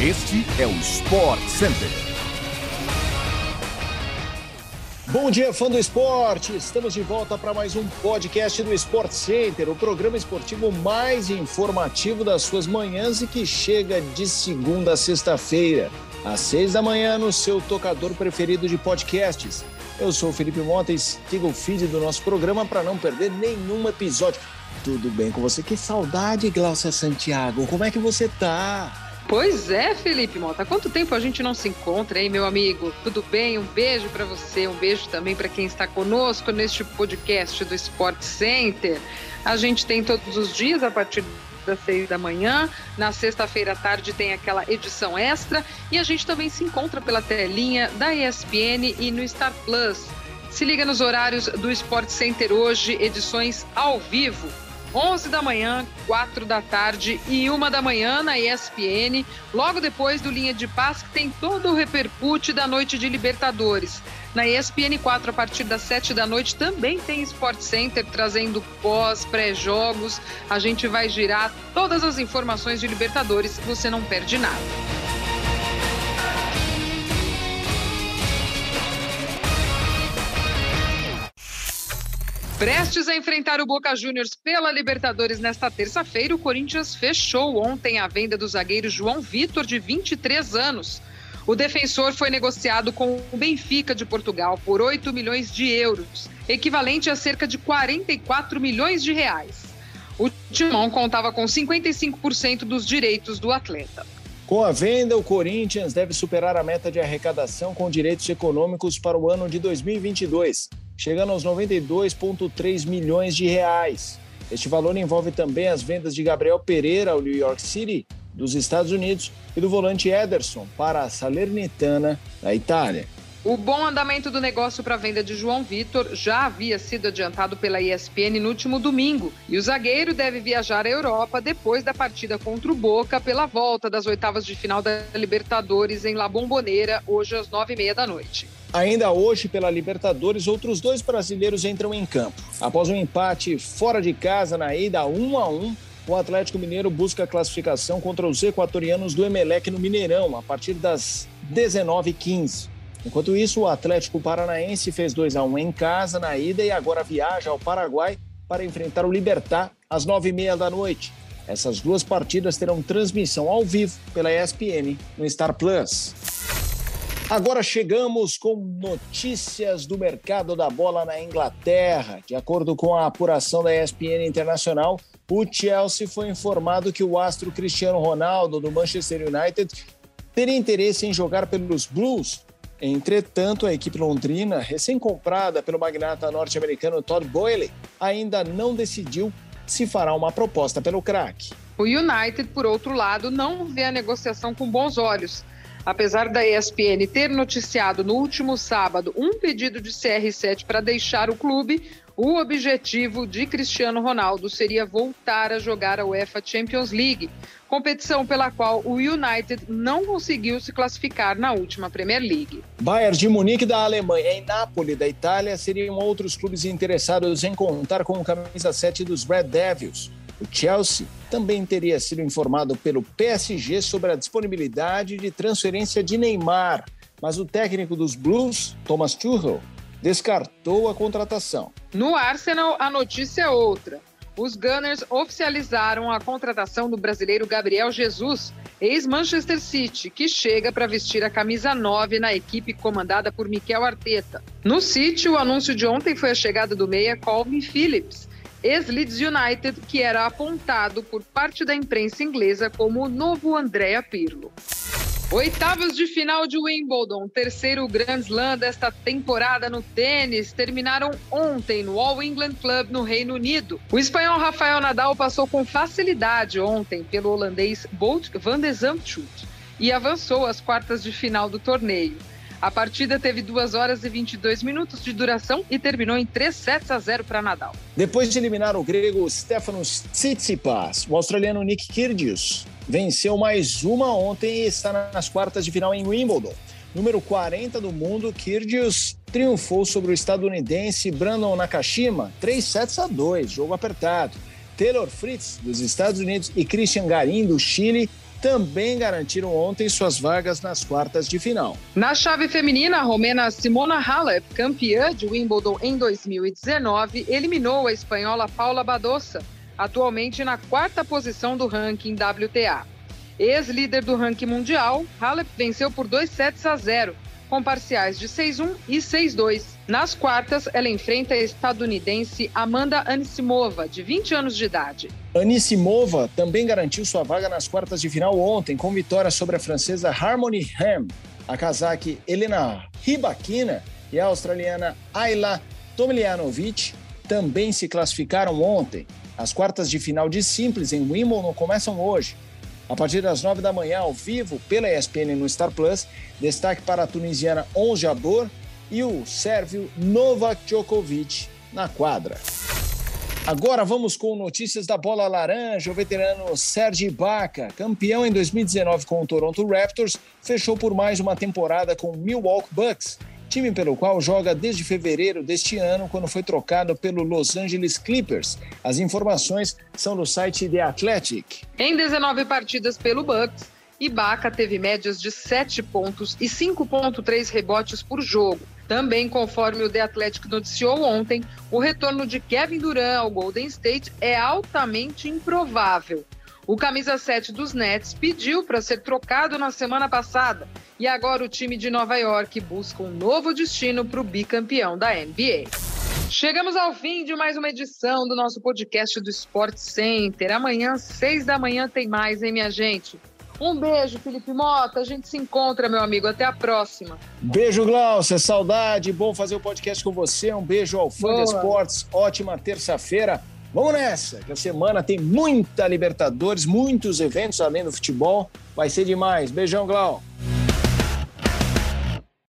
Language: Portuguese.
Este é o Sport Center. Bom dia, fã do esporte! Estamos de volta para mais um podcast do Sport Center, o programa esportivo mais informativo das suas manhãs e que chega de segunda a sexta-feira, às seis da manhã, no seu tocador preferido de podcasts. Eu sou o Felipe Mota e siga o feed do nosso programa para não perder nenhum episódio. Tudo bem com você? Que saudade, Glaucia Santiago. Como é que você tá? Pois é, Felipe Mota. Quanto tempo a gente não se encontra, hein, meu amigo? Tudo bem? Um beijo para você, um beijo também para quem está conosco neste podcast do Sport Center. A gente tem todos os dias a partir das seis da manhã. Na sexta-feira à tarde tem aquela edição extra e a gente também se encontra pela telinha da ESPN e no Star Plus. Se liga nos horários do Sport Center hoje, edições ao vivo 11 da manhã, 4 da tarde e 1 da manhã na ESPN, logo depois do Linha de Paz, que tem todo o repercute da noite de Libertadores. Na ESPN 4, a partir das 7 da noite, também tem Sport Center trazendo pós, pré-jogos. A gente vai girar todas as informações de Libertadores, você não perde nada. Prestes a enfrentar o Boca Juniors pela Libertadores nesta terça-feira, o Corinthians fechou ontem a venda do zagueiro João Vitor, de 23 anos. O defensor foi negociado com o Benfica de Portugal por 8 milhões de euros, equivalente a cerca de 44 milhões de reais. O Timão contava com 55% dos direitos do atleta. Com a venda, o Corinthians deve superar a meta de arrecadação com direitos econômicos para o ano de 2022 chegando aos 92,3 milhões de reais. Este valor envolve também as vendas de Gabriel Pereira ao New York City, dos Estados Unidos, e do volante Ederson para a Salernitana, da Itália. O bom andamento do negócio para a venda de João Vitor já havia sido adiantado pela ESPN no último domingo e o zagueiro deve viajar à Europa depois da partida contra o Boca pela volta das oitavas de final da Libertadores em La Bombonera, hoje às nove e meia da noite. Ainda hoje, pela Libertadores, outros dois brasileiros entram em campo. Após um empate fora de casa na ida 1 a 1, o Atlético Mineiro busca a classificação contra os equatorianos do Emelec no Mineirão, a partir das 19h15. Enquanto isso, o Atlético Paranaense fez 2 a 1 em casa na ida e agora viaja ao Paraguai para enfrentar o Libertar às 9h30 da noite. Essas duas partidas terão transmissão ao vivo pela ESPN no Star Plus. Agora chegamos com notícias do mercado da bola na Inglaterra. De acordo com a apuração da ESPN Internacional, o Chelsea foi informado que o astro Cristiano Ronaldo do Manchester United teria interesse em jogar pelos Blues Entretanto, a equipe londrina, recém-comprada pelo magnata norte-americano Todd Boehly, ainda não decidiu se fará uma proposta pelo craque. O United, por outro lado, não vê a negociação com bons olhos. Apesar da ESPN ter noticiado no último sábado um pedido de CR7 para deixar o clube, o objetivo de Cristiano Ronaldo seria voltar a jogar a UEFA Champions League, competição pela qual o United não conseguiu se classificar na última Premier League. Bayern de Munique da Alemanha e Napoli da Itália seriam outros clubes interessados em contar com o camisa 7 dos Red Devils. O Chelsea também teria sido informado pelo PSG sobre a disponibilidade de transferência de Neymar, mas o técnico dos Blues, Thomas Tuchel, descartou a contratação. No Arsenal, a notícia é outra. Os Gunners oficializaram a contratação do brasileiro Gabriel Jesus, ex-Manchester City, que chega para vestir a camisa 9 na equipe comandada por Mikel Arteta. No City, o anúncio de ontem foi a chegada do meia Colvin Phillips, ex-Leeds United, que era apontado por parte da imprensa inglesa como o novo Andrea Pirlo. Oitavas de final de Wimbledon, terceiro Grand Slam desta temporada no tênis, terminaram ontem no All England Club no Reino Unido. O espanhol Rafael Nadal passou com facilidade ontem pelo holandês Bolt van de Zandschulp e avançou às quartas de final do torneio. A partida teve 2 horas e 22 minutos de duração e terminou em 3 sets a 0 para Nadal. Depois de eliminar o grego Stefanos Tsitsipas, o australiano Nick Kyrgios venceu mais uma ontem e está nas quartas de final em Wimbledon. Número 40 do mundo, Kyrgios triunfou sobre o estadunidense Brandon Nakashima, 3 sets a 2, jogo apertado. Taylor Fritz, dos Estados Unidos, e Christian Garim, do Chile, também garantiram ontem suas vagas nas quartas de final. Na chave feminina, a romena Simona Halep, campeã de Wimbledon em 2019, eliminou a espanhola Paula Badosa, atualmente na quarta posição do ranking WTA. Ex-líder do ranking mundial, Halep venceu por 2 sets a 0, com parciais de 6-1 e 6-2. Nas quartas, ela enfrenta a estadunidense Amanda Anisimova, de 20 anos de idade. Anisimova também garantiu sua vaga nas quartas de final ontem, com vitória sobre a francesa Harmony Ham. A casaque Helena Rybakina e a australiana Ayla Tomljanovic também se classificaram ontem. As quartas de final de simples em Wimbledon começam hoje. A partir das nove da manhã, ao vivo, pela ESPN no Star Plus, destaque para a tunisiana Jabeur e o sérvio Novak Djokovic na quadra. Agora vamos com notícias da bola laranja. O veterano Serge Ibaka, campeão em 2019 com o Toronto Raptors, fechou por mais uma temporada com o Milwaukee Bucks time pelo qual joga desde fevereiro deste ano, quando foi trocado pelo Los Angeles Clippers. As informações são do site The Athletic. Em 19 partidas pelo Bucks, Ibaka teve médias de 7 pontos e 5,3 rebotes por jogo. Também, conforme o The Athletic noticiou ontem, o retorno de Kevin Durant ao Golden State é altamente improvável. O camisa 7 dos Nets pediu para ser trocado na semana passada e agora o time de Nova York busca um novo destino para o bicampeão da NBA. Chegamos ao fim de mais uma edição do nosso podcast do Sport Center. Amanhã, seis da manhã, tem mais, hein, minha gente? Um beijo, Felipe Mota. A gente se encontra, meu amigo. Até a próxima. Beijo, Glaucia. Saudade. Bom fazer o podcast com você. Um beijo ao fã Boa. de esportes. Ótima terça-feira. Vamos nessa, que a semana tem muita Libertadores, muitos eventos além do futebol. Vai ser demais. Beijão, Glau.